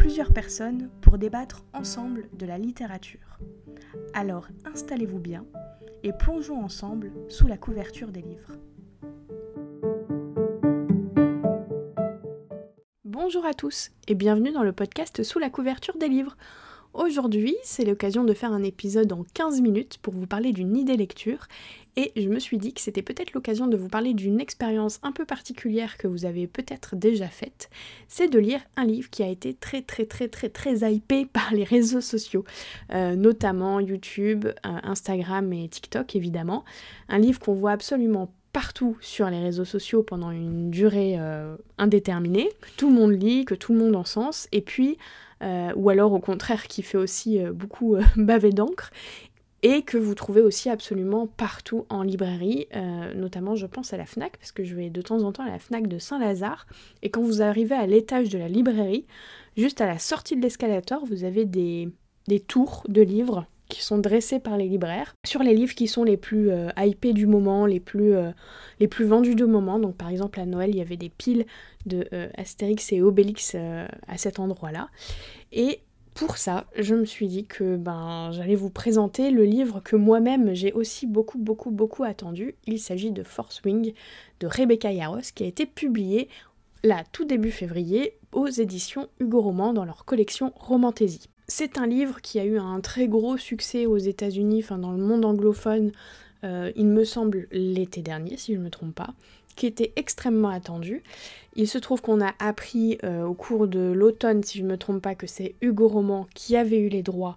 plusieurs personnes pour débattre ensemble de la littérature. Alors installez-vous bien et plongeons ensemble sous la couverture des livres. Bonjour à tous et bienvenue dans le podcast Sous la couverture des livres. Aujourd'hui, c'est l'occasion de faire un épisode en 15 minutes pour vous parler d'une idée lecture et je me suis dit que c'était peut-être l'occasion de vous parler d'une expérience un peu particulière que vous avez peut-être déjà faite, c'est de lire un livre qui a été très très très très très hypé par les réseaux sociaux, euh, notamment YouTube, euh, Instagram et TikTok évidemment. Un livre qu'on voit absolument partout sur les réseaux sociaux pendant une durée euh, indéterminée, que tout le monde lit, que tout le monde en sens, et puis euh, ou alors au contraire qui fait aussi beaucoup baver d'encre, et que vous trouvez aussi absolument partout en librairie, notamment je pense à la FNAC, parce que je vais de temps en temps à la FNAC de Saint-Lazare, et quand vous arrivez à l'étage de la librairie, juste à la sortie de l'escalator, vous avez des, tours de livres qui sont dressés par les libraires sur les livres qui sont les plus euh, hypés du moment, les plus, euh, les plus vendus du moment. Donc par exemple à Noël, il y avait des piles de euh, Astérix et Obélix à cet endroit-là. Et pour ça, je me suis dit que ben, j'allais vous présenter le livre que moi-même j'ai aussi beaucoup, beaucoup, beaucoup attendu. Il s'agit de Force Wing de Rebecca Yaros qui a été publié là tout début février aux éditions Hugo Roman dans leur collection Romantaisie. C'est un livre qui a eu un très gros succès aux États-Unis, enfin dans le monde anglophone, euh, il me semble l'été dernier, si je ne me trompe pas, qui était extrêmement attendu. Il se trouve qu'on a appris euh, au cours de l'automne, si je ne me trompe pas, que c'est Hugo Roman qui avait eu les droits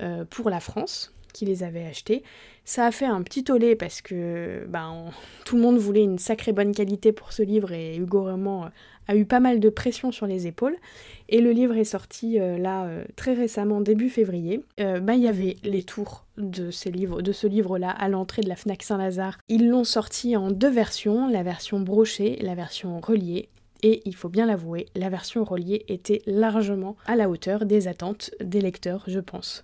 euh, pour la France, qui les avait achetés. Ça a fait un petit tollé parce que ben, tout le monde voulait une sacrée bonne qualité pour ce livre et Hugo Roman a eu pas mal de pression sur les épaules. Et le livre est sorti euh, là euh, très récemment, début février. Euh, bah, il y avait les tours de, de ce livre-là à l'entrée de la FNAC Saint-Lazare. Ils l'ont sorti en deux versions, la version brochée, la version reliée. Et il faut bien l'avouer, la version reliée était largement à la hauteur des attentes des lecteurs, je pense.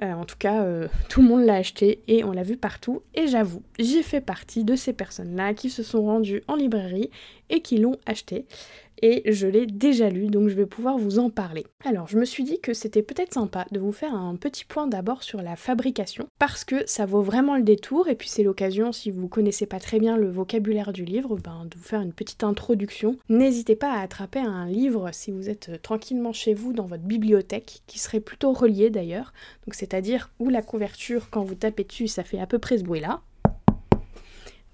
En tout cas, tout le monde l'a acheté et on l'a vu partout. Et j'avoue, j'ai fait partie de ces personnes-là qui se sont rendues en librairie et qui l'ont acheté et je l'ai déjà lu, donc je vais pouvoir vous en parler. Alors, je me suis dit que c'était peut-être sympa de vous faire un petit point d'abord sur la fabrication, parce que ça vaut vraiment le détour, et puis c'est l'occasion, si vous connaissez pas très bien le vocabulaire du livre, ben, de vous faire une petite introduction. N'hésitez pas à attraper un livre si vous êtes tranquillement chez vous dans votre bibliothèque, qui serait plutôt relié d'ailleurs, donc c'est-à-dire où la couverture, quand vous tapez dessus, ça fait à peu près ce bruit-là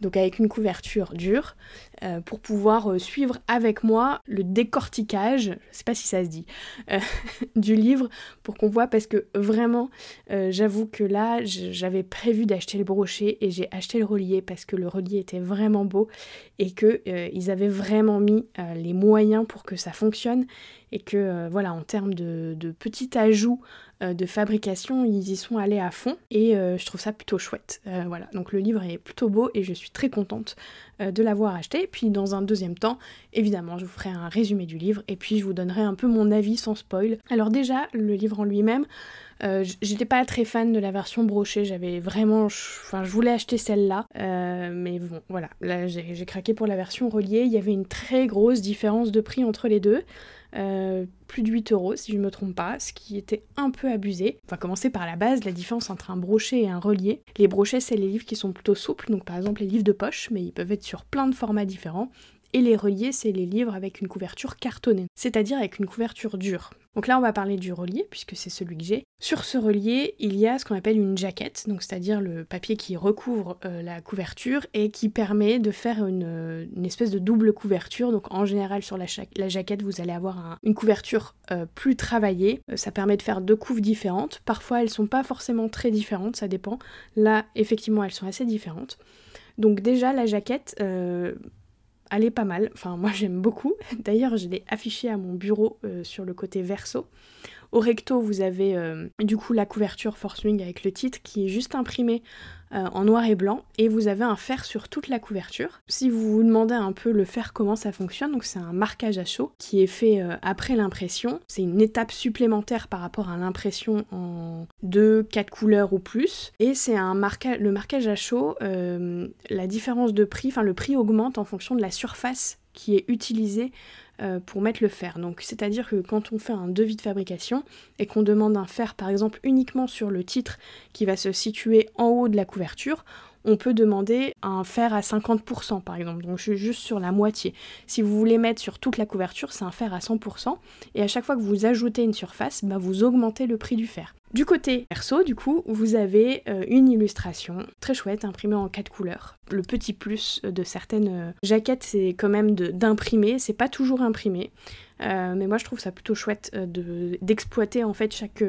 donc avec une couverture dure, euh, pour pouvoir euh, suivre avec moi le décortiquage, je sais pas si ça se dit, euh, du livre, pour qu'on voit, parce que vraiment, j'avoue que là, j'avais prévu d'acheter le brochet et j'ai acheté le relier parce que le relier était vraiment beau et qu'ils avaient vraiment mis les moyens pour que ça fonctionne et que voilà, en termes de, petits ajouts euh, de fabrication, ils y sont allés à fond et euh, je trouve ça plutôt chouette. Euh, voilà, donc le livre est plutôt beau et je suis très contente de l'avoir acheté. Puis dans un deuxième temps, évidemment, je vous ferai un résumé du livre et puis je vous donnerai un peu mon avis sans spoil. Alors déjà, le livre en lui-même, j'étais pas très fan de la version brochée, j'avais vraiment. Enfin, je voulais acheter celle-là, mais bon, voilà, là j'ai craqué pour la version reliée. Il y avait une très grosse différence de prix entre les deux. Euh, plus de 8 euros si je ne me trompe pas, ce qui était un peu abusé. On va commencer par la base, la différence entre un brochet et un relié. Les brochets, c'est les livres qui sont plutôt souples, donc par exemple les livres de poche, mais ils peuvent être sur plein de formats différents. Et les reliés, c'est les livres avec une couverture cartonnée, c'est-à-dire avec une couverture dure. Donc là, on va parler du relié, puisque c'est celui que j'ai. Sur ce relié, il y a ce qu'on appelle une jaquette, donc c'est-à-dire le papier qui recouvre euh, la couverture et qui permet de faire une, espèce de double couverture. Donc en général, sur la, jaquette, vous allez avoir une couverture euh, plus travaillée. Euh, ça permet de faire deux couves différentes. Parfois, elles sont pas forcément très différentes, ça dépend. Là, effectivement, elles sont assez différentes. Donc déjà, la jaquette, elle est pas mal. Enfin, moi j'aime beaucoup. D'ailleurs, je l'ai affichée à mon bureau sur le côté verso. Au recto, vous avez euh, du coup la couverture Force Wing avec le titre qui est juste imprimé euh, en noir et blanc et vous avez un fer sur toute la couverture. Si vous vous demandez un peu le fer comment ça fonctionne, c'est un marquage à chaud qui est fait euh, après l'impression. C'est une étape supplémentaire par rapport à l'impression en 2, 4 couleurs ou plus. Et c'est un marquage, le marquage à chaud, la différence de prix, enfin le prix augmente en fonction de la surface qui est utilisée euh, pour mettre le fer. Donc c'est-à-dire que quand on fait un devis de fabrication et qu'on demande un fer par exemple uniquement sur le titre qui va se situer en haut de la couverture, on peut demander un fer à 50% par exemple, donc je suis juste sur la moitié. Si vous voulez mettre sur toute la couverture, c'est un fer à 100%, et à chaque fois que vous ajoutez une surface, bah, vous augmentez le prix du fer. Du côté perso, du coup, vous avez euh, une illustration très chouette imprimée en quatre couleurs. Le petit plus de certaines euh, jaquettes, c'est quand même d'imprimer, c'est pas toujours imprimé. Euh, mais moi je trouve ça plutôt chouette d'exploiter en fait chaque,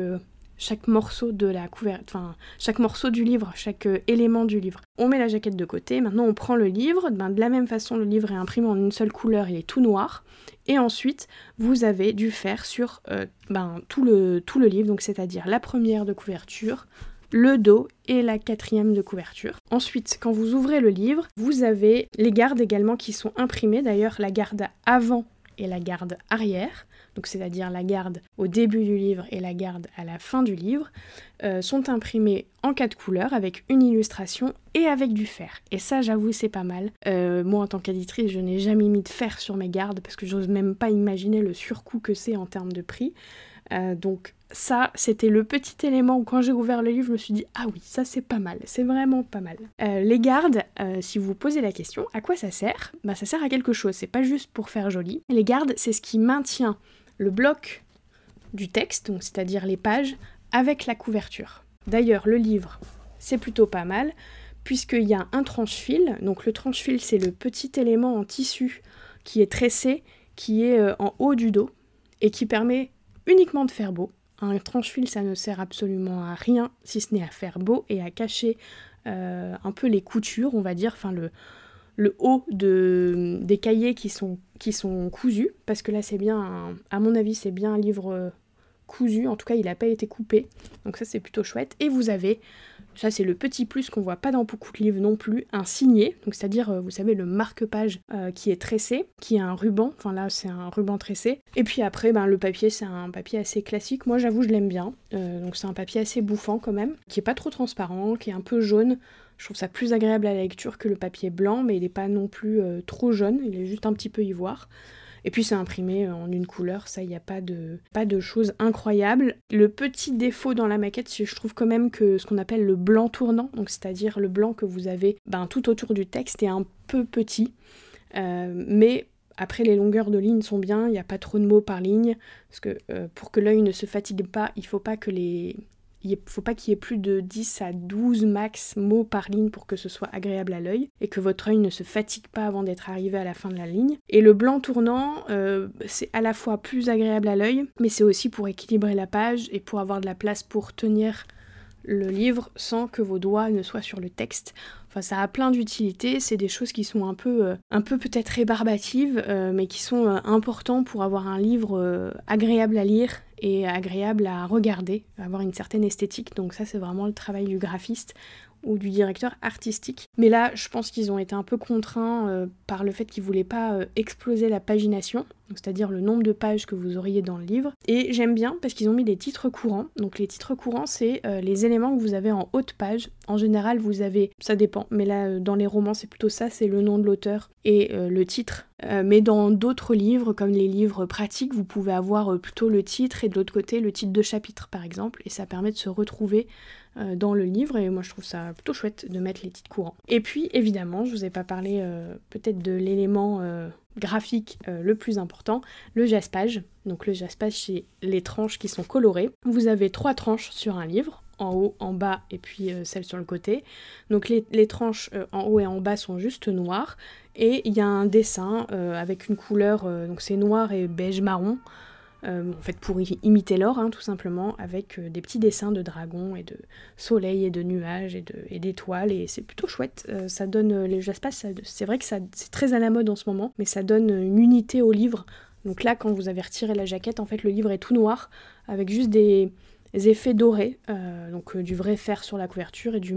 chaque morceau de la couverture, enfin chaque morceau du livre, chaque euh, élément du livre. On met la jaquette de côté, maintenant on prend le livre, ben, de la même façon le livre est imprimé en une seule couleur, il est tout noir, et ensuite vous avez dû faire sur euh, ben, tout, le, tout le livre, donc c'est-à-dire la première de couverture, le dos et la quatrième de couverture. Ensuite, quand vous ouvrez le livre, vous avez les gardes également qui sont imprimées, d'ailleurs la garde avant et la garde arrière donc c'est-à-dire la garde au début du livre et la garde à la fin du livre, euh, sont imprimés en quatre couleurs avec une illustration et avec du fer. Et ça, j'avoue, c'est pas mal. Euh, moi, en tant qu'éditrice, je n'ai jamais mis de fer sur mes gardes parce que j'ose même pas imaginer le surcoût que c'est en termes de prix. Euh, donc ça, c'était le petit élément où quand j'ai ouvert le livre, je me suis dit ah oui, ça c'est pas mal, c'est vraiment pas mal. les gardes, si vous vous posez la question, à quoi ça sert? Bah ça sert à quelque chose, c'est pas juste pour faire joli. Les gardes, c'est ce qui maintient le bloc du texte, c'est-à-dire les pages, avec la couverture. D'ailleurs, le livre, c'est plutôt pas mal, puisqu'il y a un tranche-fil. Donc le tranche-fil, c'est le petit élément en tissu qui est tressé, qui est euh, en haut du dos, et qui permet uniquement de faire beau. Un tranche-fil, ça ne sert absolument à rien, si ce n'est à faire beau et à cacher euh, un peu les coutures, on va dire, enfin le, haut de, des cahiers qui sont, qui cousus, parce que là c'est bien, à mon avis c'est bien un livre euh, cousu, en tout cas il n'a pas été coupé, donc ça c'est plutôt chouette. Et vous avez, ça c'est le petit plus qu'on voit pas dans beaucoup de livres non plus, un signé, donc c'est-à-dire euh, vous savez le marque-page euh, qui est tressé, qui a un ruban, enfin là c'est un ruban tressé. Et puis après ben, le papier c'est un papier assez classique, moi j'avoue je l'aime bien, donc c'est un papier assez bouffant quand même, qui est pas trop transparent, qui est un peu jaune. Je trouve ça plus agréable à la lecture que le papier blanc, mais il n'est pas non plus euh, trop jaune, il est juste un petit peu ivoire. Et puis c'est imprimé euh, en une couleur, ça, il n'y a pas de, pas de choses incroyables. Le petit défaut dans la maquette, c'est je trouve quand même que ce qu'on appelle le blanc tournant, c'est-à-dire le blanc que vous avez ben, tout autour du texte, est un peu petit. Euh, mais après, les longueurs de ligne sont bien, il n'y a pas trop de mots par ligne, parce que pour que l'œil ne se fatigue pas, il ne faut pas que les, il faut pas qu'il y ait plus de 10 à 12 max mots par ligne pour que ce soit agréable à l'œil et que votre œil ne se fatigue pas avant d'être arrivé à la fin de la ligne. Et le blanc tournant, euh, c'est à la fois plus agréable à l'œil, mais c'est aussi pour équilibrer la page et pour avoir de la place pour tenir le livre sans que vos doigts ne soient sur le texte. Enfin, ça a plein d'utilités, c'est des choses qui sont un peu, euh, un peu peut-être rébarbatives, euh, mais qui sont importants pour avoir un livre agréable à lire et agréable à regarder, avoir une certaine esthétique. Donc ça c'est vraiment le travail du graphiste ou du directeur artistique. Mais là, je pense qu'ils ont été un peu contraints euh, par le fait qu'ils voulaient pas euh, exploser la pagination, c'est-à-dire le nombre de pages que vous auriez dans le livre. Et j'aime bien parce qu'ils ont mis des titres courants. Donc les titres courants, c'est euh, les éléments que vous avez en haute page. En général, vous avez, ça dépend, mais là, dans les romans, c'est plutôt ça, c'est le nom de l'auteur et le titre. mais dans d'autres livres, comme les livres pratiques, vous pouvez avoir plutôt le titre et de l'autre côté le titre de chapitre, par exemple, et ça permet de se retrouver dans le livre et moi je trouve ça plutôt chouette de mettre les titres courants. Et puis évidemment, je vous ai pas parlé euh, peut-être de l'élément euh, graphique le plus important, le jaspage. Donc le jaspage c'est les tranches qui sont colorées. Vous avez trois tranches sur un livre, en haut, en bas et puis celle sur le côté. Donc les, les tranches en haut et en bas sont juste noires et il y a un dessin avec une couleur, donc c'est noir et beige marron. En fait pour imiter l'or hein, tout simplement, avec des petits dessins de dragons et de soleil et de nuages et d'étoiles, et, c'est plutôt chouette. ça donne, les espaces, c'est vrai que c'est très à la mode en ce moment, mais ça donne une unité au livre. Donc là, quand vous avez retiré la jaquette, en fait, le livre est tout noir, avec juste des, effets dorés, euh, donc euh, du vrai fer sur la couverture et du,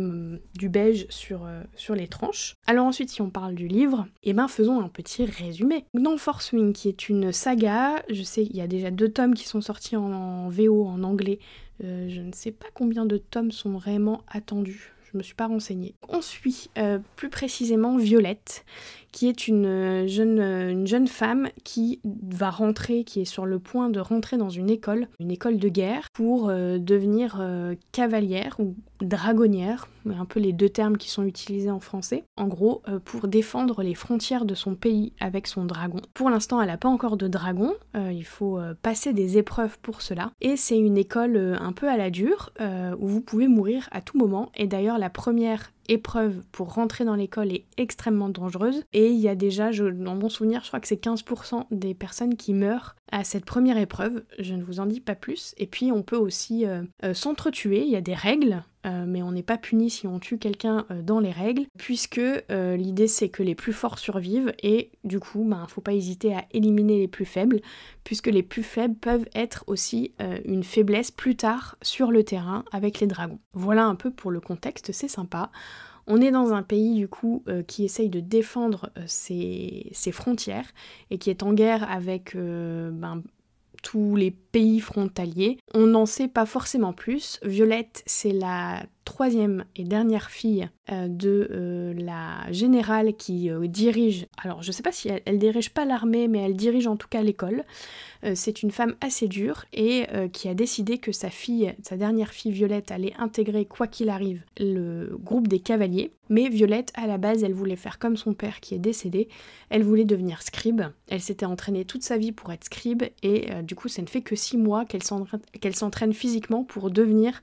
du beige sur, euh, sur les tranches. Alors ensuite, si on parle du livre, eh ben faisons un petit résumé. Dans Force Wing, qui est une saga, je sais, il y a déjà deux tomes qui sont sortis en, VO, en anglais. je ne sais pas combien de tomes sont vraiment attendus. Je me suis pas renseignée. On suit plus précisément Violette, qui est une jeune, une jeune femme qui va rentrer, qui est sur le point de rentrer dans une école, une école de guerre, pour euh, devenir euh, cavalière ou dragonnière, un peu les deux termes qui sont utilisés en français. En gros, euh, pour défendre les frontières de son pays avec son dragon. Pour l'instant, elle n'a pas encore de dragon, il faut passer des épreuves pour cela. Et c'est une école un peu à la dure, où vous pouvez mourir à tout moment. Et d'ailleurs, la première épreuve pour rentrer dans l'école est extrêmement dangereuse. Et il y a déjà, je, dans mon souvenir, je crois que c'est 15% des personnes qui meurent à cette première épreuve. Je ne vous en dis pas plus. Et puis on peut aussi euh, euh, s'entretuer. Il y a des règles. Euh, mais on n'est pas puni si on tue quelqu'un dans les règles, puisque l'idée c'est que les plus forts survivent et du coup, il ben, ne faut pas hésiter à éliminer les plus faibles, puisque les plus faibles peuvent être aussi une faiblesse plus tard sur le terrain avec les dragons. Voilà un peu pour le contexte, c'est sympa. On est dans un pays du coup euh, qui essaye de défendre euh, ses, frontières et qui est en guerre avec euh, ben, tous les pays frontaliers. On n'en sait pas forcément plus. Violette, c'est la troisième et dernière fille euh, de euh, la générale qui euh, dirige, alors je sais pas si elle, dirige pas l'armée, mais elle dirige en tout cas l'école. c'est une femme assez dure et qui a décidé que sa fille, sa dernière fille Violette, allait intégrer quoi qu'il arrive le groupe des cavaliers. Mais Violette, à la base, elle voulait faire comme son père qui est décédé. Elle voulait devenir scribe. Elle s'était entraînée toute sa vie pour être scribe et du coup, ça ne fait que six mois qu'elle s'entraîne physiquement pour devenir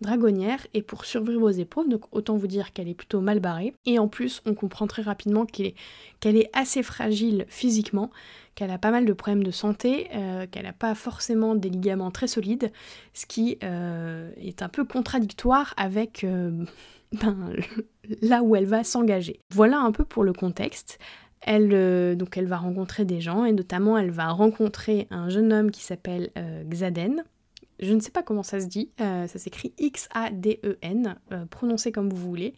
dragonnière et pour survivre aux épreuves, donc autant vous dire qu'elle est plutôt mal barrée. Et en plus, on comprend très rapidement qu'elle est, assez fragile physiquement, qu'elle a pas mal de problèmes de santé, euh, qu'elle n'a pas forcément des ligaments très solides, ce qui euh, est un peu contradictoire avec euh, ben, là où elle va s'engager. Voilà un peu pour le contexte. Elle, donc elle va rencontrer des gens et notamment elle va rencontrer un jeune homme qui s'appelle Xaden, je ne sais pas comment ça se dit, euh, ça s'écrit X-A-D-E-N, euh, prononcé comme vous voulez,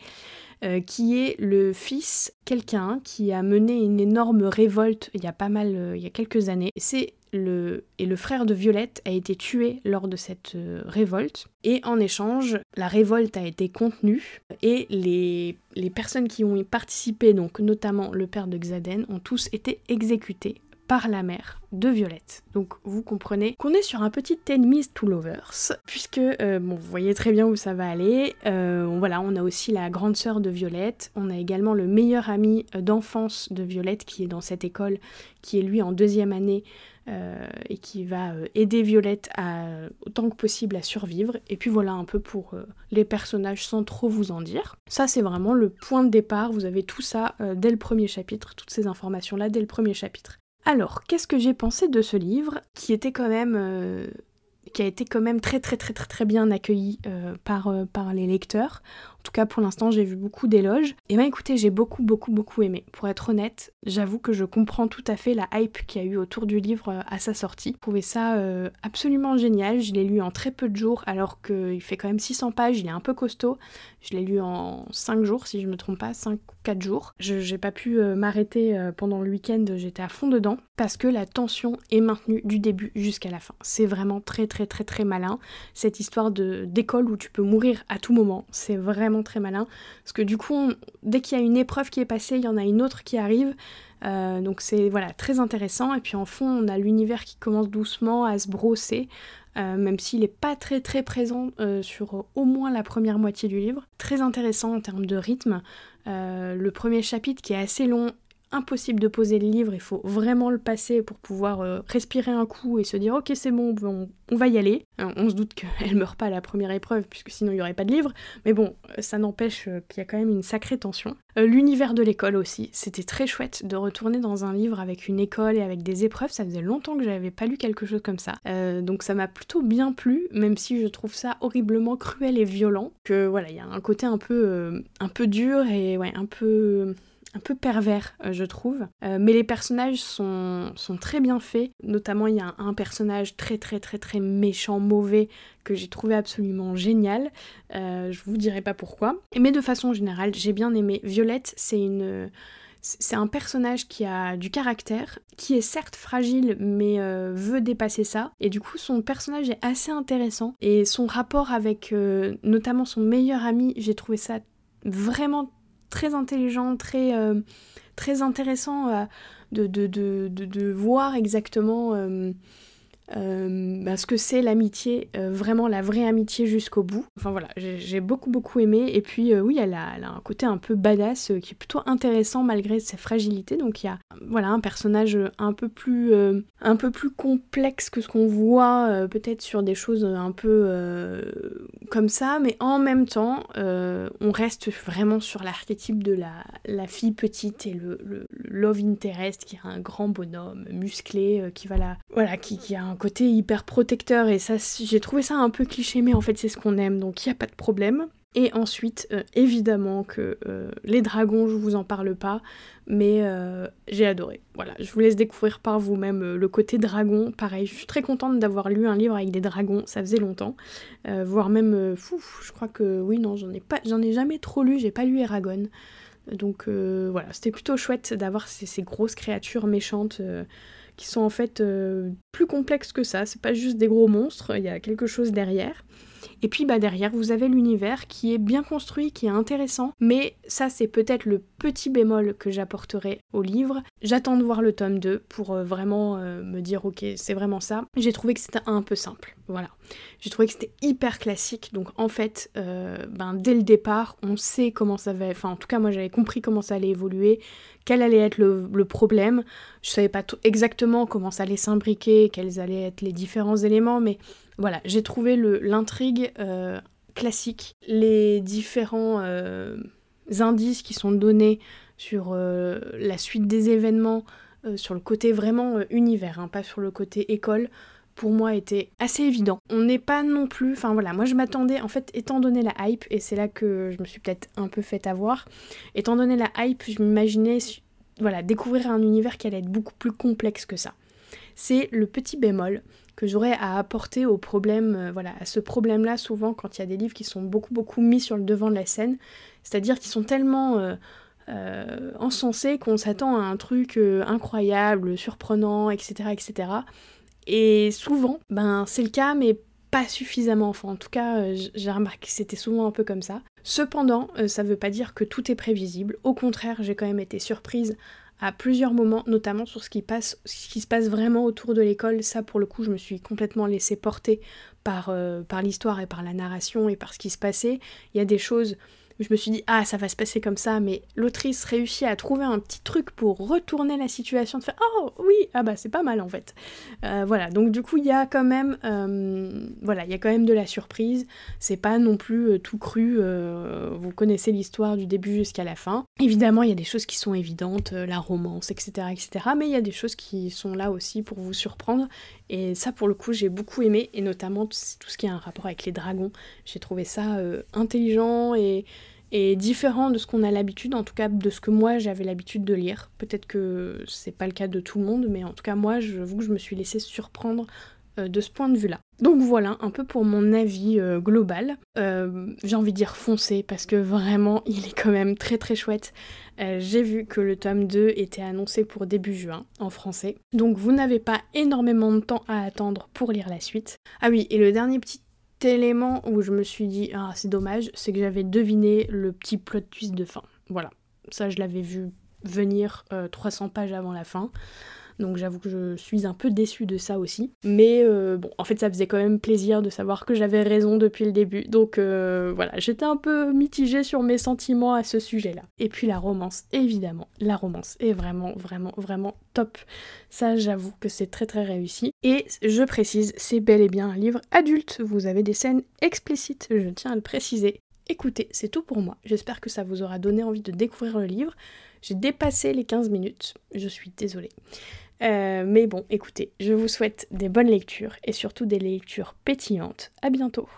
euh, qui est le fils quelqu'un qui a mené une énorme révolte il y a pas mal, il y a quelques années. C'est et le frère de Violette a été tué lors de cette révolte. Et en échange, la révolte a été contenue et les, les personnes qui ont y participé, donc notamment le père de Xaden, ont tous été exécutés par la mère de Violette. Donc vous comprenez qu'on est sur un petit enemies to lovers, puisque euh, bon, vous voyez très bien où ça va aller. Euh, voilà, on a aussi la grande sœur de Violette, on a également le meilleur ami euh, d'enfance de Violette qui est dans cette école, qui est lui en deuxième année. et qui va aider Violette autant que possible à survivre. Et puis voilà un peu pour les personnages sans trop vous en dire. Ça c'est vraiment le point de départ, vous avez tout ça dès le premier chapitre, toutes ces informations là dès le premier chapitre. Alors, qu'est-ce que j'ai pensé de ce livre qui euh, a été quand même très très très très bien accueilli euh, euh, par les lecteurs? En tout cas, pour l'instant, j'ai vu beaucoup d'éloges. Et eh ben écoutez, j'ai beaucoup, beaucoup, beaucoup aimé. Pour être honnête, j'avoue que je comprends tout à fait la hype qu'il y a eu autour du livre euh, à sa sortie. Je trouvais ça euh, absolument génial. Je l'ai lu en très peu de jours, alors qu'il fait quand même 600 pages. Il est un peu costaud. Je l'ai lu en 5 jours, si je me trompe pas, 5 ou 4 jours. Je n'ai pas pu euh, m'arrêter pendant le week-end, j'étais à fond dedans, parce que la tension est maintenue du début jusqu'à la fin. C'est vraiment très, très, très, très malin. Cette histoire d'école où tu peux mourir à tout moment, c'est vraiment très malin. Parce que du coup, dès qu'il y a une épreuve qui est passée, il y en a une autre qui arrive. Euh, donc c'est voilà très intéressant. Et puis en fond, on a l'univers qui commence doucement à se brosser. Euh, même s'il n'est pas très très présent euh, sur au moins la première moitié du livre. Très intéressant en termes de rythme. le premier chapitre qui est assez long impossible de poser le livre, il faut vraiment le passer pour pouvoir euh, respirer un coup et se dire ok c'est bon, on, va y aller. on se doute qu'elle meurt pas à la première épreuve puisque sinon il n'y aurait pas de livre, mais bon, ça n'empêche qu'il y a quand même une sacrée tension. L'univers de l'école aussi, c'était très chouette de retourner dans un livre avec une école et avec des épreuves, ça faisait longtemps que j'avais pas lu quelque chose comme ça. donc ça m'a plutôt bien plu, même si je trouve ça horriblement cruel et violent, que voilà, il y a un côté un peu, un peu dur et ouais, un peu un peu pervers, euh, je trouve. Euh, mais les personnages sont, sont, très bien faits. Notamment, il y a un, personnage très très très très méchant, mauvais, que j'ai trouvé absolument génial. Euh, je vous dirai pas pourquoi. Mais de façon générale, j'ai bien aimé. Violette, c'est une... C'est un personnage qui a du caractère, qui est certes fragile, mais veut dépasser ça. Et du coup, son personnage est assez intéressant. Et son rapport avec notamment son meilleur ami, j'ai trouvé ça vraiment très intelligent, très, euh, intéressant euh, de, voir exactement euh, bah, ce que c'est l'amitié, euh, vraiment la vraie amitié jusqu'au bout. Enfin voilà, j'ai beaucoup beaucoup aimé. Et puis euh, oui, elle a, un côté un peu badass qui est plutôt intéressant malgré ses fragilités. Donc il y a voilà un personnage un peu plus un peu plus complexe que ce qu'on voit peut-être sur des choses un peu comme ça, mais en même temps, on reste vraiment sur l'archétype de la, fille petite et le, le, love interest qui a un grand bonhomme musclé qui va la voilà qui, qui a un côté hyper protecteur et ça j'ai trouvé ça un peu cliché mais en fait c'est ce qu'on aime donc il n'y a pas de problème. Et ensuite, euh, évidemment que euh, les dragons, je vous en parle pas, mais euh, j'ai adoré. Voilà, je vous laisse découvrir par vous-même le côté dragon. Pareil, je suis très contente d'avoir lu un livre avec des dragons, ça faisait longtemps. voire même, fou, je crois que oui, non, j'en ai pas, j'en ai jamais trop lu, j'ai pas lu Eragon. Donc voilà, c'était plutôt chouette d'avoir ces, ces, grosses créatures méchantes qui sont en fait euh, plus complexes que ça. C'est pas juste des gros monstres, il y a quelque chose derrière. Et puis bah derrière, vous avez l'univers qui est bien construit, qui est intéressant, mais ça c'est peut-être le petit bémol que j'apporterai au livre. J'attends de voir le tome 2 pour euh, vraiment euh, me dire ok, c'est vraiment ça. J'ai trouvé que c'était un peu simple, voilà. J'ai trouvé que c'était hyper classique, donc en fait, euh, ben, dès le départ, on sait comment ça va, enfin en tout cas moi j'avais compris comment ça allait évoluer, quel allait être le, le problème. Je savais pas exactement comment ça allait s'imbriquer, quels allaient être les différents éléments, mais voilà, j'ai trouvé l'intrigue euh, classique, les différents euh, indices qui sont donnés sur euh, la suite des événements, sur le côté vraiment univers, hein, pas sur le côté école, pour moi était assez évident. On n'est pas non plus, enfin voilà, moi je m'attendais, en fait, étant donné la hype, et c'est là que je me suis peut-être un peu fait avoir, étant donné la hype, je m'imaginais, voilà, découvrir un univers qui allait être beaucoup plus complexe que ça. C'est le petit bémol que j'aurais à apporter au problème, euh, voilà, à ce problème-là souvent quand il y a des livres qui sont beaucoup beaucoup mis sur le devant de la scène, c'est-à-dire qu'ils sont tellement euh, euh, encensés qu'on s'attend à un truc incroyable, surprenant, etc., etc. Et souvent, ben c'est le cas, mais pas suffisamment. Enfin, en tout cas, j'ai remarqué que c'était souvent un peu comme ça. Cependant, ça veut pas dire que tout est prévisible. Au contraire, j'ai quand même été surprise à plusieurs moments, notamment sur ce qui, se passe vraiment autour de l'école. Ça, pour le coup, je me suis complètement laissée porter par, euh, par l'histoire et par la narration et par ce qui se passait. Il y a des choses je me suis dit, ah, ça va se passer comme ça, mais l'autrice réussit à trouver un petit truc pour retourner la situation, de faire, oh oui, ah bah c'est pas mal en fait. Euh, voilà, donc du coup, il y a quand même, euh, voilà, il y a quand même de la surprise, c'est pas non plus euh, tout cru, vous connaissez l'histoire du début jusqu'à la fin. Évidemment, il y a des choses qui sont évidentes, la romance, etc., etc., mais il y a des choses qui sont là aussi pour vous surprendre, et ça, pour le coup, j'ai beaucoup aimé, et notamment tout ce qui a un rapport avec les dragons. J'ai trouvé ça intelligent et et différent de ce qu'on a l'habitude, en tout cas de ce que moi j'avais l'habitude de lire. Peut-être que c'est pas le cas de tout le monde, mais en tout cas moi, j'avoue que je me suis laissée surprendre euh, de ce point de vue-là. Donc voilà, un peu pour mon avis euh, global. Euh, j'ai envie de dire foncé parce que vraiment il est quand même très très chouette. J'ai vu que le tome 2 était annoncé pour début juin en français. Donc vous n'avez pas énormément de temps à attendre pour lire la suite. Ah oui, et le dernier petit élément où je me suis dit ah c'est dommage, c'est que j'avais deviné le petit plot twist de fin. Voilà, ça je l'avais vu venir 300 euh, pages avant la fin. Donc j'avoue que je suis un peu déçue de ça aussi. Mais euh, bon, en fait ça faisait quand même plaisir de savoir que j'avais raison depuis le début. Donc euh, voilà, j'étais un peu mitigée sur mes sentiments à ce sujet-là. Et puis la romance, évidemment, la romance est vraiment, vraiment, vraiment top. Ça j'avoue que c'est très très réussi. Et je précise, c'est bel et bien un livre adulte. Vous avez des scènes explicites, je tiens à le préciser. Écoutez, c'est tout pour moi. J'espère que ça vous aura donné envie de découvrir le livre. J'ai dépassé les 15 minutes, je suis désolée. Euh, mais bon, écoutez, je vous souhaite des bonnes lectures et surtout des lectures pétillantes. À bientôt.